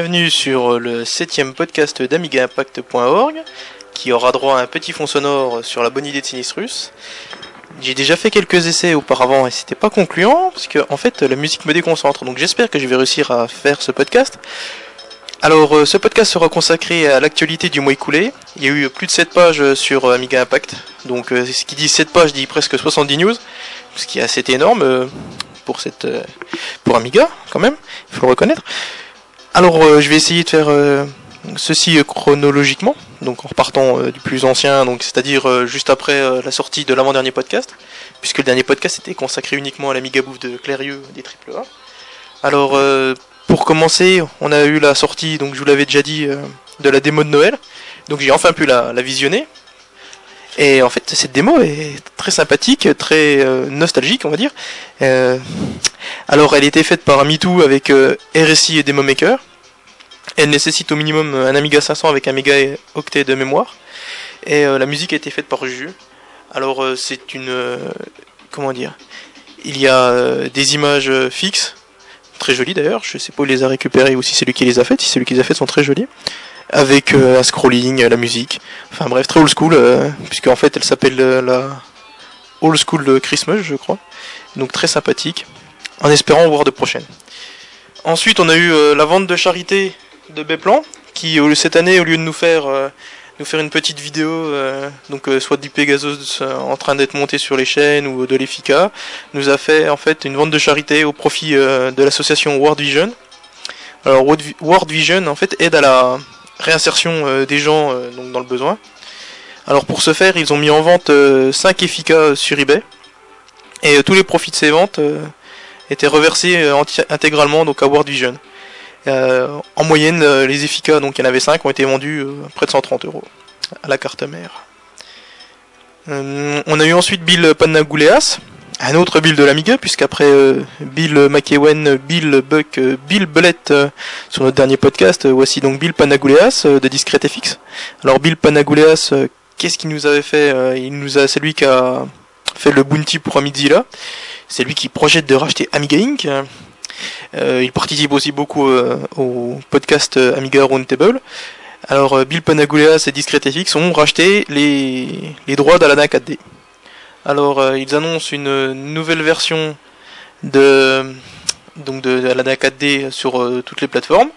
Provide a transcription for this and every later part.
Bienvenue sur le septième podcast d'AmigaImpact.org qui aura droit à un petit fond sonore sur la bonne idée de Sinistrus. J'ai déjà fait quelques essais auparavant et c'était pas concluant parce que en fait la musique me déconcentre donc j'espère que je vais réussir à faire ce podcast. Alors euh, ce podcast sera consacré à l'actualité du mois écoulé. Il y a eu plus de 7 pages sur euh, Amiga Impact. Donc euh, ce qui dit 7 pages dit presque 70 news, ce qui est assez énorme euh, pour cette euh, pour Amiga quand même, il faut le reconnaître. Alors euh, je vais essayer de faire euh, ceci euh, chronologiquement, donc en repartant du plus ancien, donc c'est-à-dire juste après la sortie de l'avant-dernier podcast, puisque le dernier podcast était consacré uniquement à l'Amiga Bouffe de Clérieux des AAA. Alors pour commencer, on a eu la sortie, donc je vous l'avais déjà dit, de la démo de Noël. Donc j'ai enfin pu la, la visionner. Et en fait, cette démo est très sympathique, très nostalgique, on va dire. Alors, elle était faite par Amitou avec RSI et Demo Maker. Elle nécessite au minimum un Amiga 500 avec un méga octet de mémoire. Et euh, la musique a été faite par Juju. Alors, euh, c'est une... euh, comment dire Il y a euh, des images euh, fixes, très jolies d'ailleurs. Je sais pas où il les a récupérées ou si c'est lui qui les a faites. Si c'est lui qui les a faites, sont très jolies avec euh, un scrolling, euh, la musique. Enfin bref, très old school, euh, puisque en fait elle s'appelle euh, la Old School Christmas, je crois. Donc très sympathique, en espérant voir de prochaines. Ensuite, on a eu euh, la vente de charité de Beplan, qui cette année, au lieu de nous faire euh, nous faire une petite vidéo, euh, donc euh, soit du Pegasus euh, en train d'être monté sur les chaînes ou de l'Effica, nous a fait en fait une vente de charité au profit euh, de l'association World Vision. Alors World Vi- World Vision en fait aide à la réinsertion des gens donc dans le besoin. Alors pour ce faire, ils ont mis en vente 5 Effica sur eBay et tous les profits de ces ventes étaient reversés intégralement donc à World Vision. Euh, en moyenne, euh, les Effica, donc il y en avait 5, ont été vendus euh, près de 130 euros à la carte mère. On a eu ensuite Bill Panagouleas, un autre Bill de l'Amiga, puisqu'après euh, Bill McEwen, Bill Buck, Bill Bullet euh, sur notre dernier podcast, voici donc Bill Panagouleas de Discrete FX. Alors Bill Panagouleas, qu'est-ce qu'il nous avait fait Il nous a, c'est lui qui a fait le bounty pour Amidzilla. C'est lui qui projette de racheter Amiga Inc. Euh, il participe aussi beaucoup euh, au podcast euh, Amiga Roundtable. Alors Bill Panagouleas et Discrete FX ont racheté les, droits d'Alana 4D. Alors ils annoncent une nouvelle version de donc de Alana 4D sur toutes les plateformes.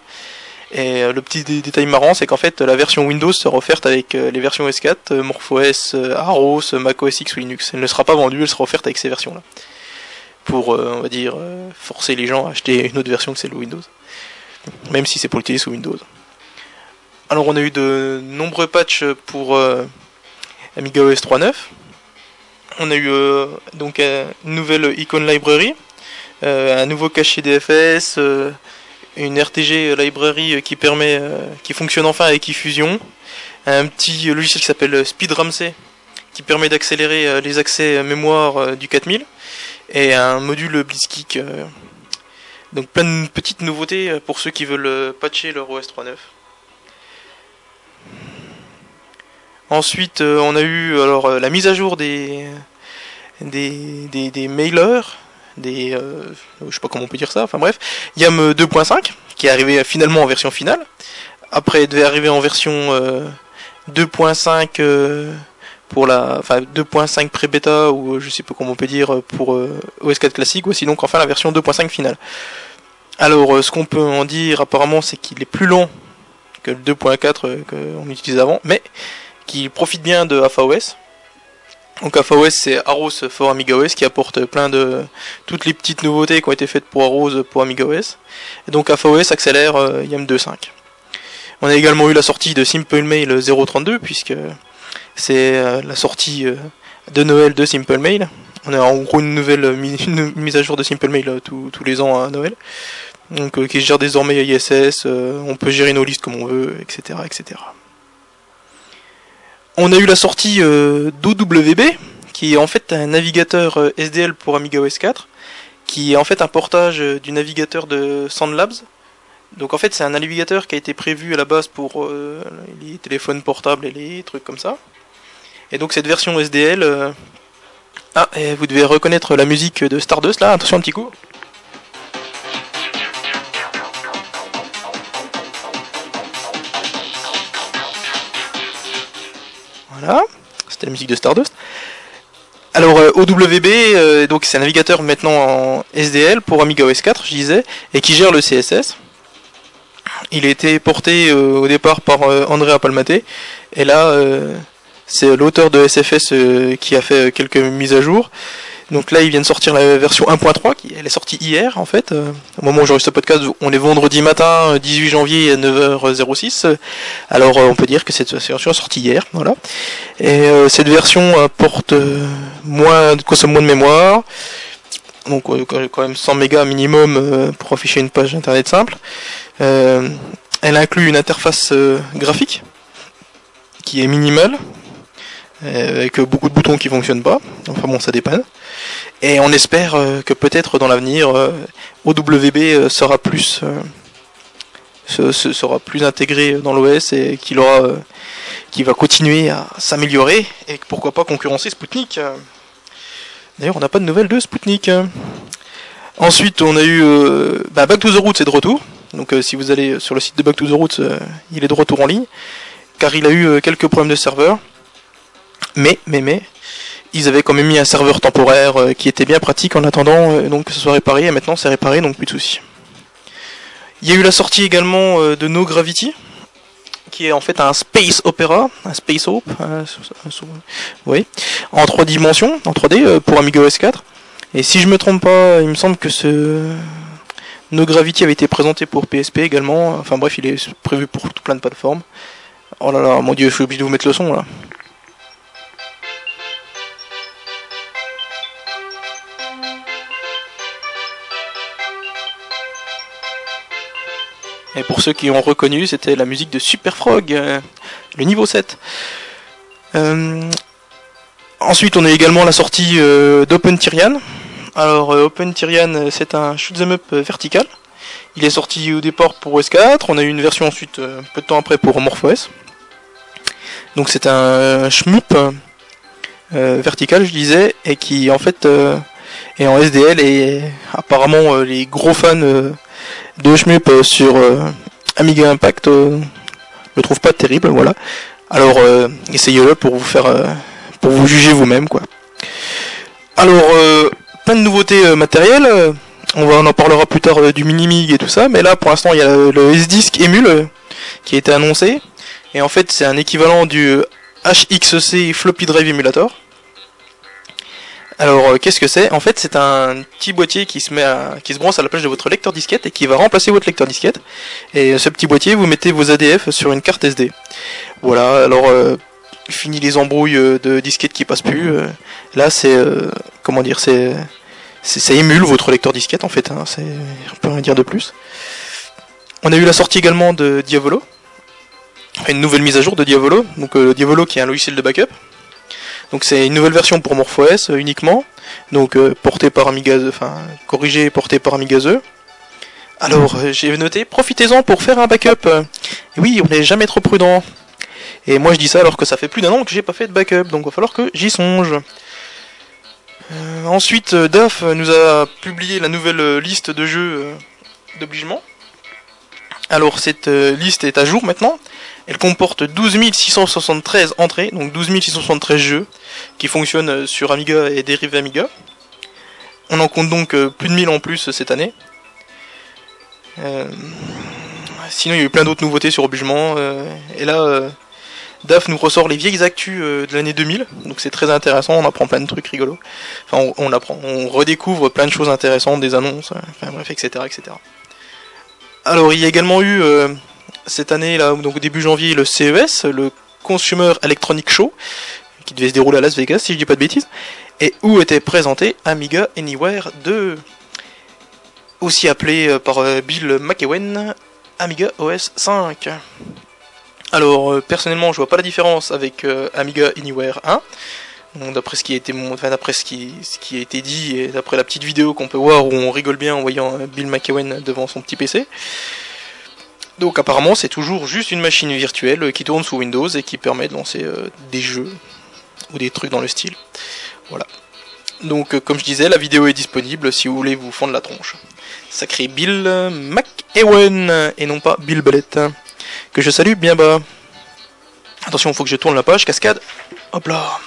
Et le petit dé- détail marrant, c'est qu'en fait la version Windows sera offerte avec les versions S4, euh, MorphOS, Aros, macOS X ou Linux. Elle ne sera pas vendue, elle sera offerte avec ces versions-là. Pour, euh, on va dire, euh, forcer les gens à acheter une autre version que celle Windows. Même si c'est pour l'utiliser sous Windows. Alors on a eu de nombreux patchs pour euh, Amiga OS 3.9. On a eu euh, donc une nouvelle icon library, un nouveau cache DFS, une RTG library qui permet, qui fonctionne enfin avec eFusion, un petit logiciel qui s'appelle SpeedRamsey qui permet d'accélérer les accès mémoire du 4000 et un module Blitzkrieg. euh, donc plein de petites nouveautés euh, pour ceux qui veulent euh, patcher leur OS 3.9. Ensuite, on a eu alors la mise à jour des des, des, mailers, des euh, je sais pas comment on peut dire ça. Enfin bref, YAM 2.5 qui est arrivé finalement en version finale. Après, il devait arriver en version euh, 2.5 euh, pour la, enfin 2.5 pré-bêta ou euh, je sais pas comment on peut dire euh, pour euh, OS4 classique ou sinon enfin la version 2.5 finale. Alors, ce qu'on peut en dire apparemment, c'est qu'il est plus long que le 2.4 euh, qu'on utilisait avant, mais qu'il profite bien de AFAOS. Donc AFAOS, c'est Aros for AmigaOS qui apporte plein de toutes les petites nouveautés qui ont été faites pour Aros pour AmigaOS. Et donc AFAOS accélère euh, YAM 2.5. On a également eu la sortie de Simple Mail 032 puisque c'est euh, la sortie euh, de Noël de Simple Mail. On a en gros une nouvelle euh, mise à jour de Simple Mail tous- les ans à Noël. Donc qui gère désormais ISS, on peut gérer nos listes comme on veut, etc. etc. On a eu la sortie d'OWB, qui est en fait un navigateur SDL pour Amiga OS 4, qui est en fait un portage du navigateur de SandLabs. Donc en fait c'est un navigateur qui a été prévu à la base pour les téléphones portables et les trucs comme ça. Et donc cette version SDL. Euh, ah, vous devez reconnaître la musique de Stardust là, attention un petit coup. Voilà, c'était la musique de Stardust. Alors euh, OWB, euh, donc c'est un navigateur maintenant en SDL pour Amiga OS 4, je disais, et qui gère le CSS. Il a été porté au départ par Andrea Palmaté, et là c'est l'auteur de SFS qui a fait quelques mises à jour. Donc là, ils viennent sortir la version 1.3, qui elle est sortie hier en fait. Euh, au moment où j'enregistre ce podcast, on est vendredi matin, 18 janvier à 9h06. Alors euh, on peut dire que cette version est sortie hier, voilà. Et euh, cette version apporte moins, consomme moins de mémoire, donc quand même 100 mégas minimum pour afficher une page internet simple. elle inclut une interface graphique qui est minimale, avec beaucoup de boutons qui fonctionnent pas. Enfin bon, ça dépanne. Et on espère euh, que peut-être dans l'avenir, euh, OWB euh, sera plus sera plus intégré dans l'OS et qu'il aura qui va continuer à s'améliorer et pourquoi pas concurrencer Sputnik. D'ailleurs, on n'a pas de nouvelles de Sputnik. Ensuite, on a eu bah, Back to the Roots est de retour. Donc, si vous allez sur le site de Back to the Roots, il est de retour en ligne, car il a eu quelques problèmes de serveur. Mais, mais, mais, ils avaient quand même mis un serveur temporaire euh, qui était bien pratique en attendant euh, donc que ce soit réparé et maintenant c'est réparé donc plus de soucis. Il y a eu la sortie également euh, de No Gravity qui est en fait un space opera, un space op, oui, en trois dimensions, en 3D pour Amiga OS 4. Et si je me trompe pas, il me semble que ce No Gravity avait été présenté pour PSP également. Enfin bref, il est prévu pour tout plein de plateformes. Oh là là, mon dieu, je suis obligé de vous mettre le son là. Et pour ceux qui ont reconnu, c'était la musique de Super Frog, euh, le niveau 7. Euh, ensuite, on a également la sortie euh, d'Open Tyrian. Alors, Open Tyrian, c'est un shoot'em up vertical. Il est sorti au départ pour OS4. On a eu une version ensuite, peu de temps après, pour MorphOS. Donc, c'est un shmup vertical, je disais, et qui en fait est en SDL. Et apparemment, les gros fans de shmup euh, sur euh, Amiga Impact euh, le trouve pas terrible, voilà. Alors essayez-le pour vous faire pour vous juger vous-même quoi. Alors plein de nouveautés matérielles, on en parlera plus tard du mini-mig et tout ça, mais là pour l'instant il y a le, S-Disc Emule qui a été annoncé et en fait c'est un équivalent du HXC Floppy Drive Emulator. Alors, euh, qu'est-ce que c'est? En fait, c'est un petit boîtier qui se met à, qui se branche à la place de votre lecteur disquette et qui va remplacer votre lecteur disquette. Et ce petit boîtier, vous mettez vos ADF sur une carte SD. Voilà. Alors, euh, fini les embrouilles euh, de disquette qui passent plus. là, c'est comment dire, c'est ça émule votre lecteur disquette en fait. Hein, c'est, on peut rien dire de plus. On a eu la sortie également de Diavolo, une nouvelle mise à jour de Diavolo. Donc Diavolo qui est un logiciel de backup donc c'est une nouvelle version pour MorphOS euh, uniquement, donc euh, portée par Amiga, enfin corrigée et portée par Amigazeux. Alors euh, j'ai noté, profitez-en pour faire un backup. Et oui, on n'est jamais trop prudent. Et moi je dis ça alors que ça fait plus d'un an que j'ai pas fait de backup, donc il va falloir que j'y songe. ensuite, DAF nous a publié la nouvelle liste de jeux d'obligement. Alors cette liste est à jour maintenant. Elle comporte 12 673 entrées, donc 12 673 jeux qui fonctionnent euh, sur Amiga et dérivés Amiga. On en compte donc euh, plus de 1000 en plus cette année. Euh, sinon, il y a eu plein d'autres nouveautés sur Obligement. et là, DAF nous ressort les vieilles actus de l'année 2000. Donc c'est très intéressant, on apprend plein de trucs rigolos. Enfin, on, apprend, on redécouvre plein de choses intéressantes, des annonces, enfin bref, etc., etc. Alors, il y a également eu cette année, là, donc début janvier, le CES, le Consumer Electronic Show, qui devait se dérouler à Las Vegas, si je dis pas de bêtises, et où était présenté Amiga Anywhere 2, aussi appelé euh, par euh, Bill McEwen Amiga OS 5. Alors, euh, personnellement, je vois pas la différence avec Amiga Anywhere 1. D'après ce qui a été dit et d'après la petite vidéo qu'on peut voir où on rigole bien en voyant Bill McEwen devant son petit PC. Donc apparemment c'est toujours juste une machine virtuelle qui tourne sous Windows et qui permet de lancer euh, des jeux ou des trucs dans le style. Voilà. Donc euh, comme je disais, la vidéo est disponible si vous voulez vous fendre la tronche. Sacré Bill McEwen et non pas Bill Ballett que je salue bien bas. Attention, faut que je tourne la page, cascade. Hop là.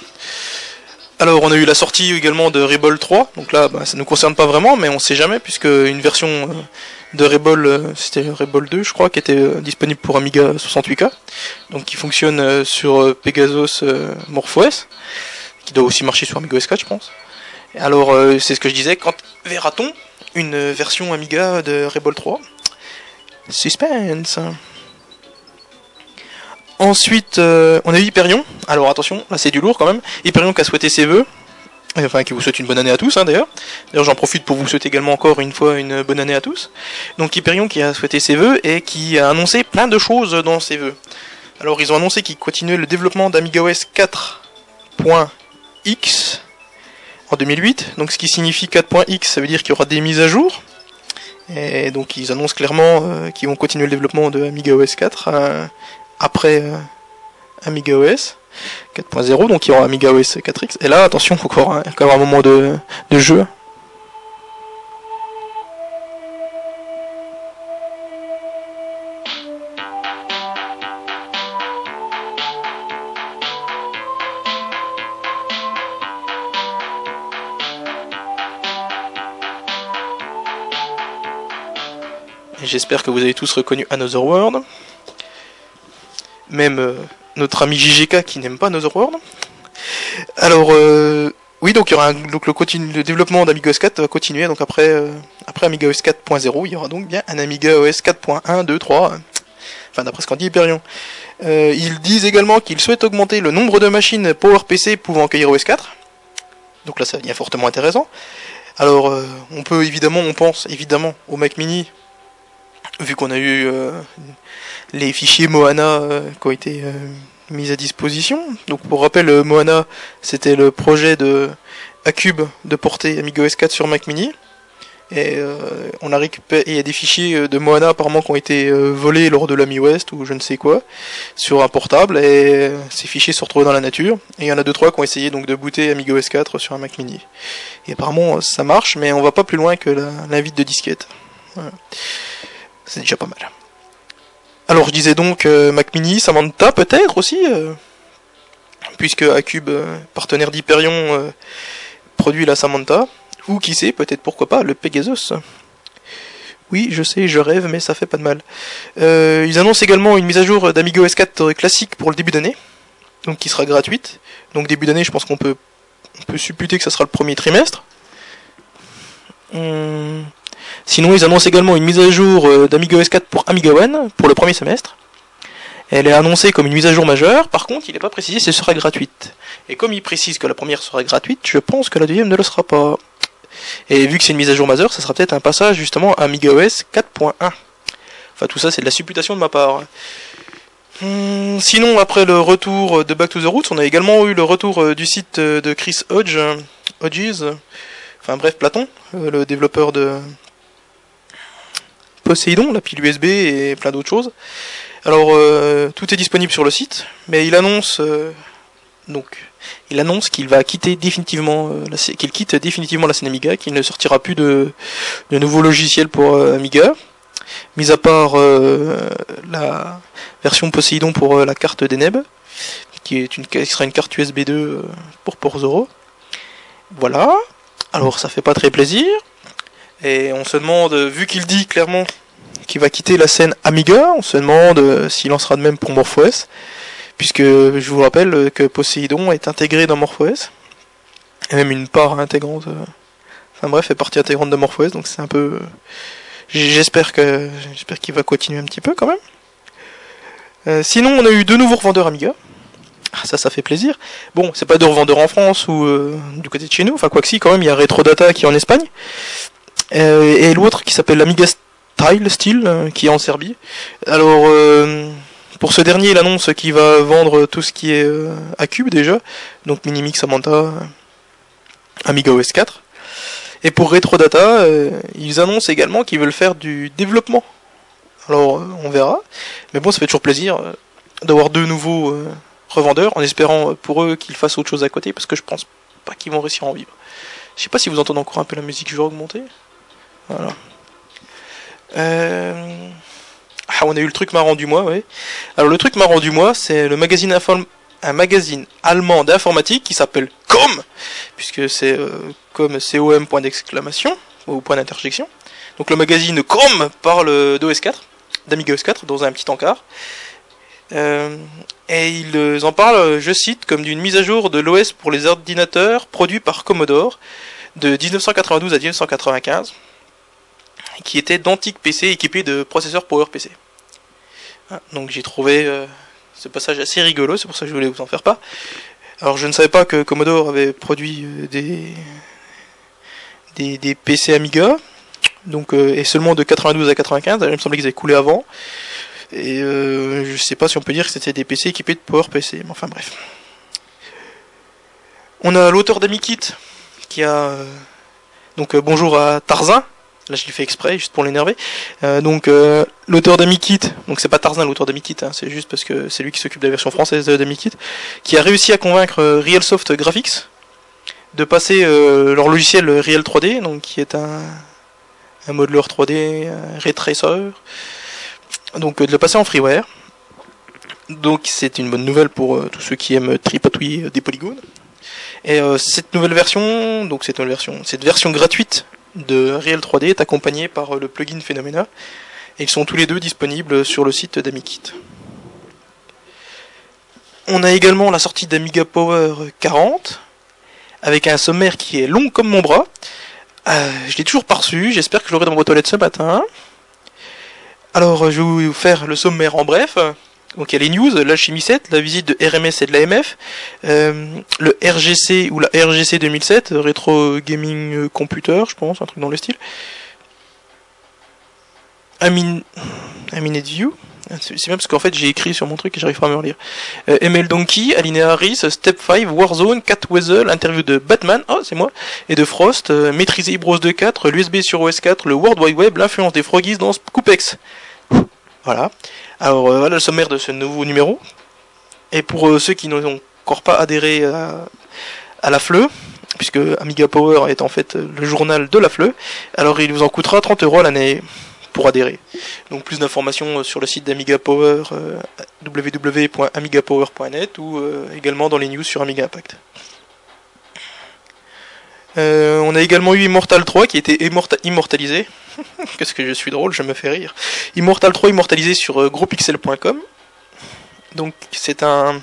Alors, on a eu la sortie également de Rebol 3. Donc là, bah, ça ne nous concerne pas vraiment, mais on sait jamais, puisque une version euh, de Rebol, euh, c'était Rebol 2, je crois, qui était euh, disponible pour Amiga 68K. Donc, qui fonctionne sur Pegasus MorphOS, qui doit aussi marcher sur Amiga S4, je pense. Alors, c'est ce que je disais, quand verra-t-on une version Amiga de Rebol 3 Suspense Ensuite, euh, on a eu Hyperion. Alors attention, là c'est du lourd quand même. Hyperion qui a souhaité ses vœux. Enfin, qui vous souhaite une bonne année à tous, hein, d'ailleurs. D'ailleurs, j'en profite pour vous souhaiter également encore une fois une bonne année à tous. Donc, Hyperion qui a souhaité ses vœux et qui a annoncé plein de choses dans ses vœux. Alors, ils ont annoncé qu'ils continuaient le développement d'AmigaOS 4.x en 2008. Donc, ce qui signifie 4.x, ça veut dire qu'il y aura des mises à jour. Et donc, ils annoncent clairement euh, qu'ils vont continuer le développement de AmigaOS 4 après euh, Amiga OS 4.0, donc il y aura Amiga OS 4X. Et là, attention, encore, un moment de, de jeu. J'espère que vous avez tous reconnu Another World même euh, notre ami JGK qui n'aime pas World. Alors euh, oui, donc il y aura donc le, développement d'Amiga OS 4 va continuer. Donc après euh, après Amiga OS 4.0, il y aura donc bien un Amiga OS 4.1, 2, 3. Enfin d'après ce qu'en dit Hyperion. ils disent également qu'ils souhaitent augmenter le nombre de machines PowerPC pouvant accueillir OS 4. Donc là ça devient fortement intéressant. Alors on peut évidemment, on pense évidemment au Mac Mini, vu qu'on a eu les fichiers Moana euh, qui ont été euh, mis à disposition. Donc pour rappel, euh, Moana, c'était le projet de Acube de porter Amiga OS 4 sur Mac Mini. Et on a récupéré, il y a des fichiers de Moana apparemment qui ont été volés lors de la Mi West ou je ne sais quoi sur un portable et ces fichiers se retrouvent dans la nature. Et il y en a deux trois qui ont essayé donc de booter Amiga OS 4 sur un Mac Mini. Et apparemment ça marche, mais on va pas plus loin que l'invite de disquette. C'est déjà pas mal. Alors je disais donc euh, Mac Mini, Samantha peut-être aussi, euh, puisque Acube, euh, partenaire d'Hyperion, produit la Samantha, ou qui sait, peut-être pourquoi pas, le Pegasus. Oui, je sais, je rêve, mais ça fait pas de mal. ils annoncent également une mise à jour d'Amigo S4 classique pour le début d'année, donc qui sera gratuite. Donc début d'année, je pense qu'on peut, on peut supputer que ça sera le premier trimestre. Hum, Sinon, ils annoncent également une mise à jour euh, d'Amiga OS 4 pour Amiga One pour le premier semestre. Elle est annoncée comme une mise à jour majeure, par contre, il n'est pas précisé si elle sera gratuite. Et comme ils précisent que la première sera gratuite, je pense que la deuxième ne le sera pas. Et vu que c'est une mise à jour majeure, ça sera peut-être un passage justement à Amiga OS 4.1. Enfin, tout ça, c'est de la supputation de ma part. Hmm, sinon, après le retour de Back to the Roots, on a également eu le retour euh, du site euh, de Chris Hodge, Hodges, enfin bref, Platon, le développeur de, Poséidon, la pile USB et plein d'autres choses. Alors euh, tout est disponible sur le site, mais il annonce euh, donc il annonce qu'il va quitter définitivement euh, quitte définitivement la scène Amiga, qu'il ne sortira plus de, de nouveaux logiciels pour Amiga, mis à part la version Poséidon pour la carte d'Eneb, qui est une qui sera une carte USB 2 pour Porzoro. Voilà. Alors ça fait pas très plaisir. Et on se demande, vu qu'il dit clairement qu'il va quitter la scène Amiga, on se demande euh, s'il en sera de même pour MorphOS, puisque je vous rappelle que Poseidon est intégré dans MorphOS, et même une part intégrante, euh, enfin bref, est partie intégrante de MorphOS, donc c'est un peu... J'espère que j'espère qu'il va continuer un petit peu quand même. Euh, sinon, on a eu deux nouveaux revendeurs Amiga. Ah, ça, ça fait plaisir. Bon, c'est pas deux revendeurs en France ou du côté de chez nous. Enfin, quoi que si, quand même, il y a Retrodata qui est en Espagne. Euh, et l'autre qui s'appelle l'Amiga Style, Style euh, qui est en Serbie. Alors, euh, pour ce dernier, il annonce qu'il va vendre tout ce qui est à cube déjà, donc Minimix, Samantha, Amiga OS 4. Et pour Retrodata, ils annoncent également qu'ils veulent faire du développement. Alors, on verra. Mais bon, ça fait toujours plaisir d'avoir deux nouveaux revendeurs, en espérant pour eux qu'ils fassent autre chose à côté, parce que je pense pas qu'ils vont réussir à en vivre. Je sais pas si vous entendez encore un peu la musique, je vais augmenter. Voilà. Euh, ah, on a eu le truc marrant du mois, ouais. Alors le truc marrant du mois, c'est le magazine un magazine allemand d'informatique qui s'appelle COM, puisque c'est euh, com, com point d'exclamation, ou point d'interjection. Donc le magazine COM parle d'OS4, d'Amiga OS 4, dans un petit encart. Euh, et ils en parlent, je cite, comme d'une mise à jour de l'OS pour les ordinateurs produits par Commodore de 1992 à 1995, qui était d'antiques PC équipés de processeurs PowerPC. Ah, donc j'ai trouvé euh, ce passage assez rigolo, c'est pour ça que je voulais vous en faire pas. Alors je ne savais pas que Commodore avait produit euh, des, des, PC Amiga, donc euh, et seulement de 92 à 95. Il me semblait qu'ils avaient coulé avant. Et je sais pas si on peut dire que c'était des PC équipés de PowerPC, mais enfin bref. On a l'auteur d'Amikit qui a donc bonjour à Tarzan Là, je l'ai fait exprès, juste pour l'énerver. Euh, donc, euh, l'auteur d'Amikit, donc c'est pas Tarzan l'auteur d'Amikit, hein, c'est juste parce que c'est lui qui s'occupe de la version française d'Amikit, qui a réussi à convaincre euh, RealSoft Graphics de passer leur logiciel Real 3D, donc qui est un, un modeler 3D, un ray tracer, donc de le passer en freeware. Donc c'est une bonne nouvelle pour tous ceux qui aiment tripatouiller des polygones. Et cette nouvelle version, donc version, cette version gratuite de Real 3D est accompagné par le plugin Phenomena et ils sont tous les deux disponibles sur le site d'Amikit. On a également la sortie d'Amiga Power 40 avec un sommaire qui est long comme mon bras. Euh, je l'ai toujours pas j'espère que je l'aurai dans vos toilettes ce matin. Alors je vais vous faire le sommaire en bref. Donc il y a les news, la chimie 7, la visite de RMS et de l'AMF, euh, le RGC ou la RGC 2007, Retro Gaming Computer, je pense, un truc dans le style. Amin... View, c'est même parce qu'en fait j'ai écrit sur mon truc et j'arrive pas à me relire. Euh, ML Donkey, Alinea Harris, Step 5, Warzone, Cat Weasel, interview de Batman, oh c'est moi, et de Frost, euh, maîtriser Bros 2.4, l'USB sur OS 4, le World Wide Web, l'influence des Froggies dans Coupex. Voilà. Alors euh, voilà le sommaire de ce nouveau numéro. Et pour euh, ceux qui n'ont encore pas adhéré à, la FLE, puisque Amiga Power est en fait le journal de la FLE, alors il vous en coûtera 30 euros l'année pour adhérer. Donc plus d'informations euh, sur le site d'Amiga Power, www.amigapower.net ou également dans les news sur Amiga Impact. On a également eu Immortal 3 qui a été immortalisé. Qu'est-ce que je suis drôle, je me fais rire. Immortal 3 immortalisé sur euh, grospixel.com. Donc c'est un,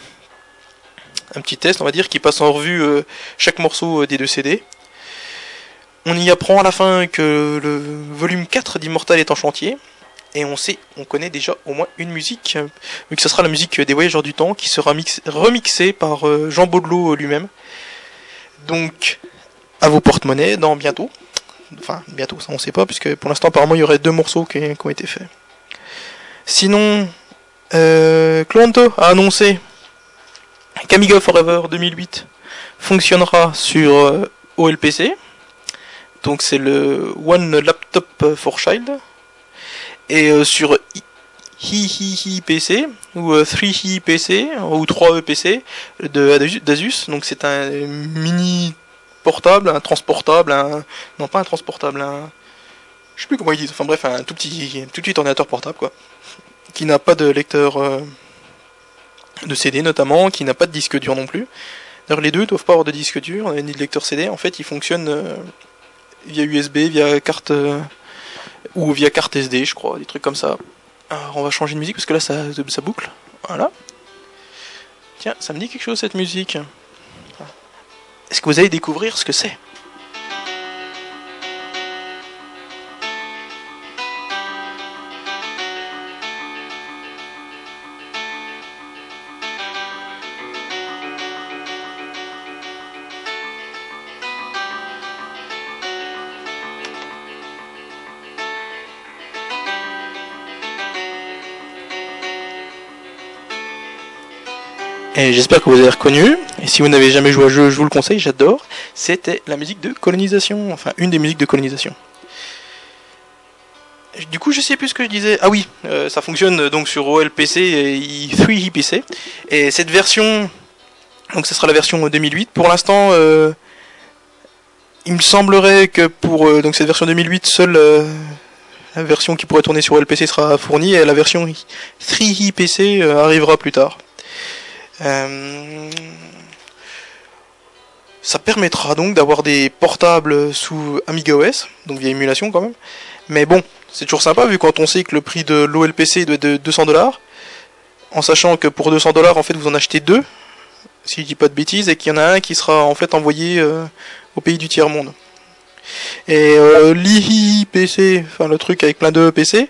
un petit test, on va dire, qui passe en revue euh, chaque morceau euh, des deux CD. On y apprend à la fin que le volume 4 d'Immortal est en chantier. Et on sait, on connaît déjà au moins une musique, vu que ce sera la musique des Voyageurs du Temps, qui sera remixée par Jean Baudelot lui-même. Donc, à vos porte-monnaies dans bientôt. Enfin, bientôt, ça on sait pas, puisque pour l'instant, apparemment, il y aurait deux morceaux qui, ont été faits. Sinon, euh, a annoncé qu'Amiga Forever 2008 fonctionnera sur euh, OLPC. Donc c'est le One Laptop for Child. Et euh, sur Hi PC ou 3Hi euh, PC ou 3E PC de d'Asus. Donc c'est un mini portable, un transportable, un non pas un transportable, un je sais plus comment ils disent. Enfin bref, un tout petit tout petit ordinateur portable quoi, qui n'a pas de lecteur euh, de CD notamment, qui n'a pas de disque dur non plus. D'ailleurs les deux doivent pas avoir de disque dur ni de lecteur CD. En fait, ils fonctionnent euh, via USB, via carte euh, ou via carte SD, je crois, des trucs comme ça. Alors on va changer de musique parce que là ça, ça boucle. Voilà. Tiens, ça me dit quelque chose cette musique. Est-ce que vous allez découvrir ce que c'est? Et j'espère que vous avez reconnu. Et si vous n'avez jamais joué à jeu, je vous le conseille, j'adore. C'était la musique de colonisation. Enfin, une des musiques de colonisation. Du coup, je sais plus ce que je disais. Ah oui, euh, ça fonctionne donc sur OLPC et i3IPC. Et cette version, donc ce sera la version 2008. Pour l'instant, euh, il me semblerait que pour euh, donc cette version 2008, seul la version qui pourrait tourner sur LPC sera fournie et la version 3 PC arrivera plus tard. Ça permettra donc d'avoir des portables sous Amiga OS, donc via émulation quand même. Mais bon, c'est toujours sympa vu quand on sait que le prix de l'OLPC doit être de 200 dollars, en sachant que pour 200 dollars en fait vous en achetez deux, si je dis pas de bêtises, et qu'il y en a un qui sera en fait envoyé euh, au pays du tiers monde. Et euh, l'IPC, enfin le truc avec plein de PC,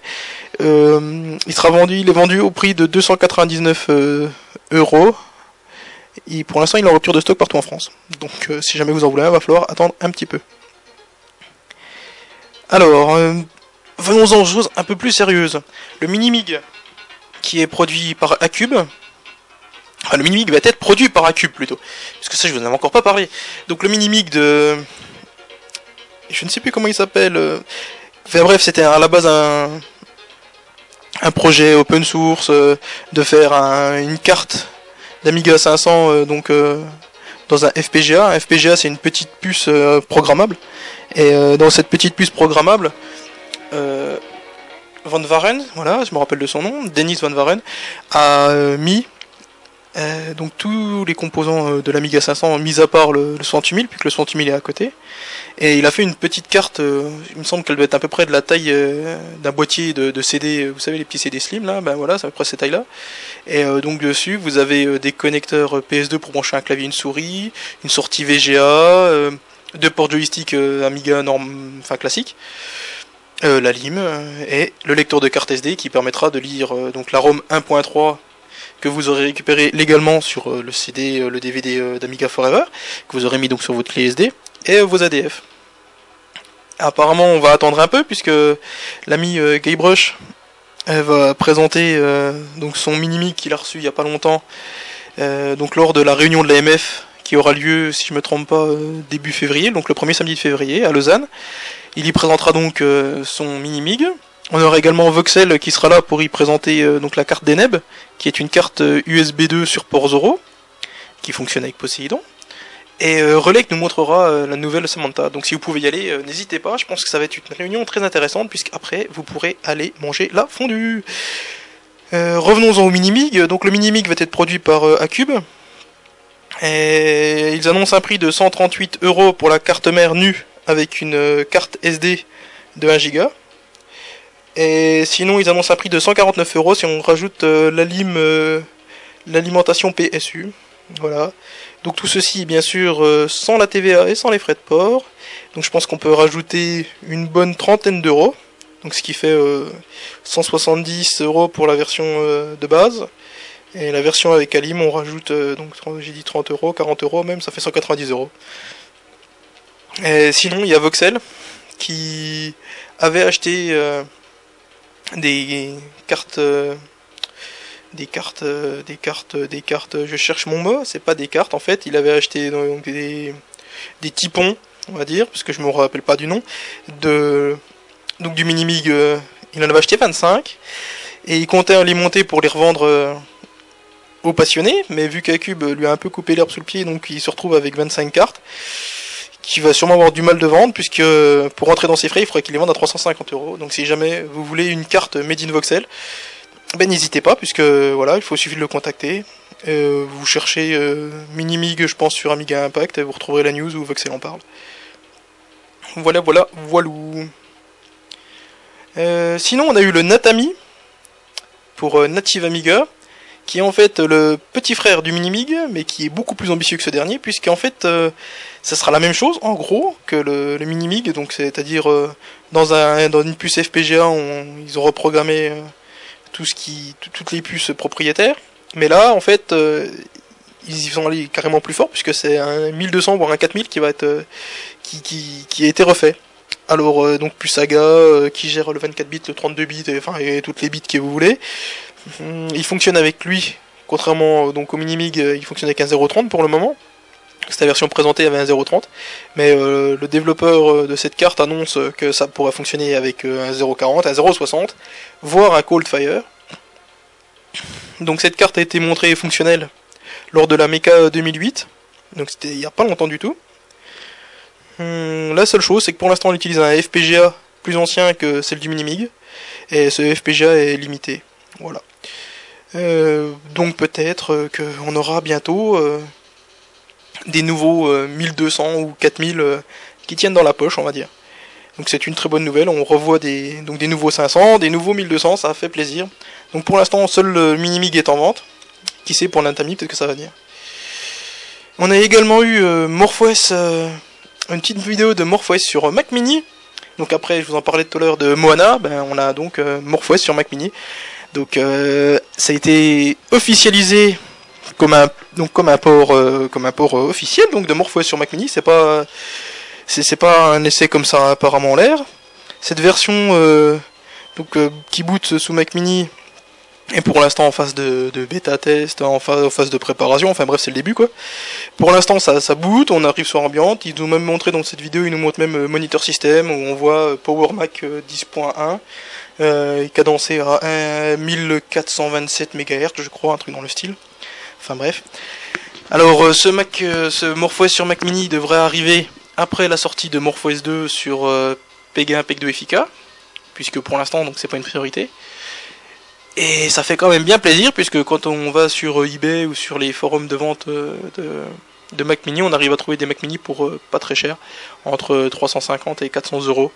euh, il sera vendu, il est vendu au prix de 299 euh, euros. Pour l'instant, il est en rupture de stock partout en France. Donc, si jamais vous en voulez il va falloir attendre un petit peu. Alors, venons-en aux choses un peu plus sérieuses. Le Minimig, qui est produit par Acube, Enfin, le Minimig va être produit par Acube plutôt. Parce que ça, je vous en avais encore pas parlé. Donc le Minimig de... Je ne sais plus comment il s'appelle. Euh, enfin bref, c'était à la base un... Un projet open source euh, de faire une carte d'Amiga 500 euh, donc dans un FPGA. Un FPGA, c'est une petite puce programmable. Et dans cette petite puce programmable, Van Varen, voilà, je me rappelle de son nom, Dennis Van Varen, a mis euh, donc tous les composants euh, de l'Amiga 500, mis à part le, le 68000, puisque le 68000 est à côté. Et il a fait une petite carte, euh, il me semble qu'elle doit être à peu près de la taille d'un boîtier de, CD, vous savez les petits CD slim là, ben voilà, c'est à peu près cette taille là. Et donc dessus vous avez des connecteurs PS2 pour brancher un clavier, une souris, une sortie VGA, deux ports joystick Amiga norme, enfin classique. la LIM et le lecteur de carte SD qui permettra de lire donc la ROM 1.3 que vous aurez récupéré légalement sur euh, le CD, euh, le DVD euh, d'Amiga Forever, que vous aurez mis donc sur votre clé SD, et vos ADF. Apparemment, on va attendre un peu puisque l'ami Guybrush va présenter donc son qu'il a reçu il y a pas longtemps, donc lors de la réunion de l'AMF qui aura lieu, si je me trompe pas, début février, donc le premier samedi de février à Lausanne. Il y présentera donc son mini-mig, on aura également Voxel qui sera là pour y présenter euh, donc la carte d'Eneb, qui est une carte USB euh, 2 sur port Zoro, qui fonctionne avec Poseidon. Et euh, Relay nous montrera la nouvelle Samantha. Donc si vous pouvez y aller, n'hésitez pas, je pense que ça va être une réunion très intéressante, puisqu'après vous pourrez aller manger la fondue. Revenons-en au Minimig. Donc le Minimig va être produit par Acube. Et ils annoncent un prix de 138 euros pour la carte mère nue avec une carte SD de 1 Go. Et sinon, ils annoncent un prix de 149 euros si on rajoute euh, euh, l'alimentation PSU. Voilà. Donc tout ceci, bien sûr, euh, sans la TVA et sans les frais de port. Donc je pense qu'on peut rajouter une bonne trentaine d'euros. Donc ce qui fait 170 euros pour la version de base. Et la version avec Alim, on rajoute, donc j'ai dit 30 euros, 40 euros même, ça fait 190 euros. Et sinon, il y a Voxel qui avait acheté des cartes des cartes des cartes des cartes je cherche mon mot c'est pas des cartes en fait. Il avait acheté donc des des typons on va dire parce que je me rappelle pas du nom de donc du mini mig euh, il en avait acheté 25 et il comptait les monter pour les revendre euh, aux passionnés mais vu qu'Acube lui a un peu coupé l'herbe sous le pied donc il se retrouve avec 25 cartes qui va sûrement avoir du mal de vendre, puisque pour rentrer dans ses frais, il faudrait qu'il les vende à 350 euros. Donc si jamais vous voulez une carte Made in Voxel, ben n'hésitez pas, puisque voilà, il faut suffire de le contacter. Euh, vous cherchez euh, Minimig, je pense, sur Amiga Impact, et vous retrouverez la news où Voxel en parle. Voilà, voilà, voilou. Euh, sinon, on a eu le Natami pour euh, Native Amiga qui est en fait le petit frère du Minimig, mais qui est beaucoup plus ambitieux que ce dernier, puisqu'en fait, euh, ça sera la même chose, en gros, que le, le Minimig, donc c'est-à-dire euh, dans, un, dans une puce FPGA, ils ont reprogrammé euh, tout ce qui, toutes les puces propriétaires, mais là, en fait, ils y sont allés carrément plus fort, puisque c'est un 1200 voire un 4000 qui va être, qui, qui, a été refait. Alors donc plus Saga qui gère le 24 bits, le 32 bits, et, enfin et toutes les bits que vous voulez. Hmm, il fonctionne avec lui, contrairement donc au Minimig, euh, il fonctionne avec un 0.30 pour le moment. Cette version présentée avait un 0.30, mais euh, le développeur euh, de cette carte annonce que ça pourrait fonctionner avec un 0.40, un 0.60, voire un Cold Fire. Donc cette carte a été montrée fonctionnelle lors de la Mecha 2008, donc c'était il n'y a pas longtemps du tout. Hmm, la seule chose, c'est que pour l'instant on utilise un FPGA plus ancien que celle du Minimig, et ce FPGA est limité. Voilà. Euh, donc peut-être qu'on aura bientôt des nouveaux 1200 ou 4000 qui tiennent dans la poche, on va dire. Donc c'est une très bonne nouvelle. On revoit des, donc des nouveaux 500, des nouveaux 1200, ça fait plaisir. Donc pour l'instant, seul le Minimig est en vente. Qui sait pour l'Intami, peut-être que ça va venir. On a également eu euh, MorphOS, euh, une petite vidéo de MorphOS sur Mac Mini. Donc après, je vous en parlais tout à l'heure de Moana, ben, on a donc euh, MorphOS sur Mac Mini. Donc ça a été officialisé comme un donc port un port officiel donc de MorphOS sur Mac Mini. C'est pas pas un essai comme ça apparemment l'air. Cette version euh, euh, qui boot sous Mac Mini est pour l'instant en phase de, bêta test, en phase, de préparation, enfin bref c'est le début quoi. Pour l'instant ça, ça boot, on arrive sur Ambient, ils nous ont même montré dans cette vidéo, ils nous montrent même euh, Monitor System où on voit Power Mac 10.1 euh, cadencé à 1427 MHz je crois, un truc dans le style. Enfin bref. Alors ce Mac, ce MorphOS sur Mac Mini devrait arriver après la sortie de MorphOS 2 sur euh, PEG1, PEG2 et FICA, puisque pour l'instant donc c'est pas une priorité. Et ça fait quand même bien plaisir puisque quand on va sur eBay ou sur les forums de vente euh, de, Mac Mini, on arrive à trouver des Mac Mini pour euh, pas très cher, entre 350 et 400 euros.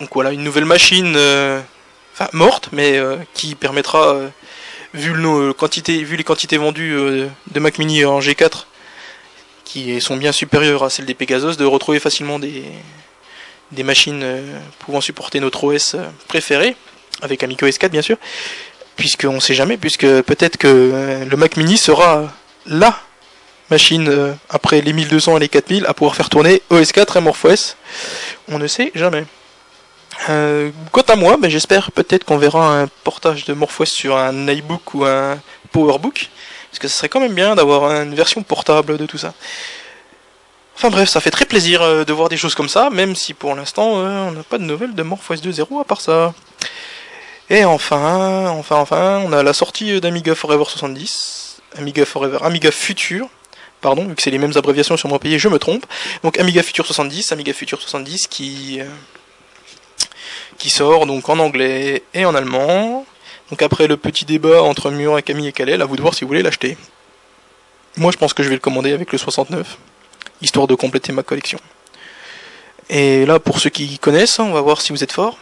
Donc voilà, une nouvelle machine, morte, mais qui permettra, vu, les quantités vendues de Mac Mini en G4, qui sont bien supérieures à celles des Pegasus, de retrouver facilement des, machines euh, pouvant supporter notre OS euh, préféré, avec Amico S4 bien sûr, puisqu'on ne sait jamais, puisque peut-être que euh, le Mac Mini sera la machine après les 1200 et les 4000 à pouvoir faire tourner OS4 et MorphOS. On ne sait jamais. quant à moi, ben, j'espère peut-être qu'on verra un portage de MorphOS sur un iBook ou un PowerBook. Parce que ce serait quand même bien d'avoir une version portable de tout ça. Enfin bref, ça fait très plaisir euh, de voir des choses comme ça, même si pour l'instant euh, on n'a pas de nouvelles de MorphOS 2.0 à part ça. Et enfin, enfin, enfin, on a la sortie d'Amiga Forever 70, Amiga Forever, Amiga Future, pardon, vu que c'est les mêmes abréviations sur mon pays, je me trompe. Donc Amiga Future 70, Amiga Future 70 qui euh, qui sort donc en anglais et en allemand. Donc après le petit débat entre Murat, Camille et Kalel, à vous de voir si vous voulez l'acheter. Moi je pense que je vais le commander avec le 69, histoire de compléter ma collection. Et là pour ceux qui connaissent, on va voir si vous êtes fort.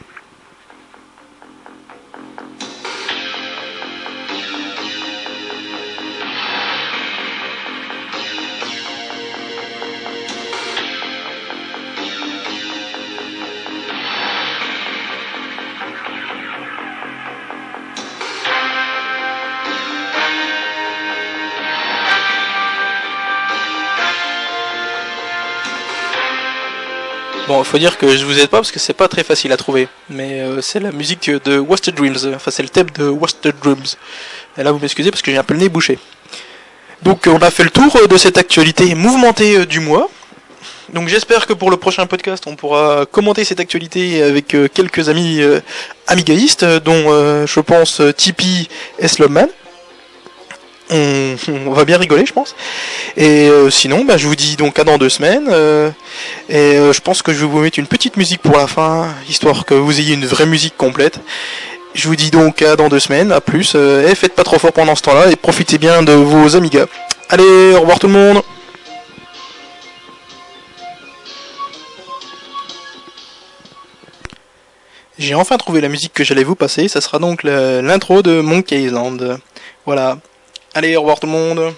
Bon, faut dire que je vous aide pas parce que c'est pas très facile à trouver. Mais euh, c'est la musique de Wasted Dreams. Enfin, c'est le thème de Wasted Dreams. Et là, vous m'excusez parce que j'ai un peu le nez bouché. Donc, on a fait le tour euh, de cette actualité mouvementée euh, du mois. Donc, j'espère que pour le prochain podcast, on pourra commenter cette actualité avec quelques amis amigaïstes, dont je pense Tipeee et Slumman on, va bien rigoler, je pense. Et euh, sinon, bah, je vous dis donc à dans deux semaines. Euh, et euh, je pense que je vais vous mettre une petite musique pour la fin, histoire que vous ayez une vraie musique complète. Je vous dis donc à dans deux semaines, à plus. et faites pas trop fort pendant ce temps-là et profitez bien de vos Amigas. Allez, au revoir tout le monde. J'ai enfin trouvé la musique que j'allais vous passer, ça sera donc l'intro de Monkey Island. Voilà, Allez, au revoir tout le monde.